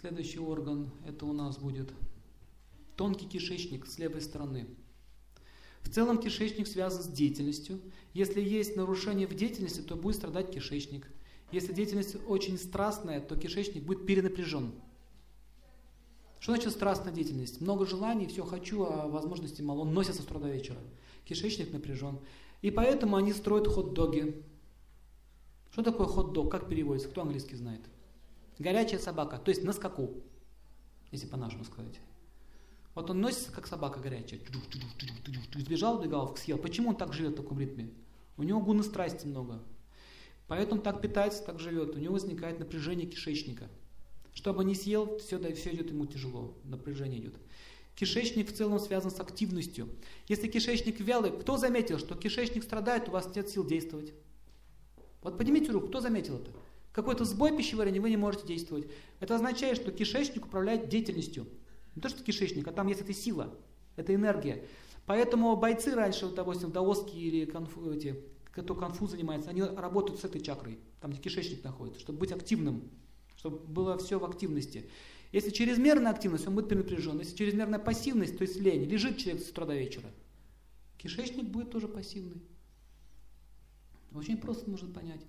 Следующий орган, это у нас будет тонкий кишечник с левой стороны. В целом кишечник связан с деятельностью. Если есть нарушение в деятельности, то будет страдать кишечник. Если деятельность очень страстная, то кишечник будет перенапряжен. Что значит страстная деятельность? Много желаний, все хочу, а возможности мало. Он носится с утра вечера. Кишечник напряжен. И поэтому они строят хот-доги. Что такое хот-дог? Как переводится? Кто английский знает? Горячая собака, то есть на скаку, если по-нашему сказать. Вот он носится, как собака горячая. Сбежал, убегал, съел. Почему он так живет в таком ритме? У него гуны страсти много. Поэтому так питается, так живет. У него возникает напряжение кишечника. Что бы ни съел, все, все идет ему тяжело, напряжение идет. Кишечник в целом связан с активностью. Если кишечник вялый, кто заметил, что кишечник страдает, у вас нет сил действовать? Вот поднимите руку, кто заметил это? Какой-то сбой пищеварения, вы не можете действовать. Это означает, что кишечник управляет деятельностью. Не то, что кишечник, а там есть эта сила, это энергия. Поэтому бойцы раньше, вот, допустим, даоски или конфу, эти, кто конфу занимается, они работают с этой чакрой, там, где кишечник находится, чтобы быть активным, чтобы было все в активности. Если чрезмерная активность, он будет перенапряжен. Если чрезмерная пассивность, то есть лень, лежит человек с утра до вечера, кишечник будет тоже пассивный. Очень просто нужно понять.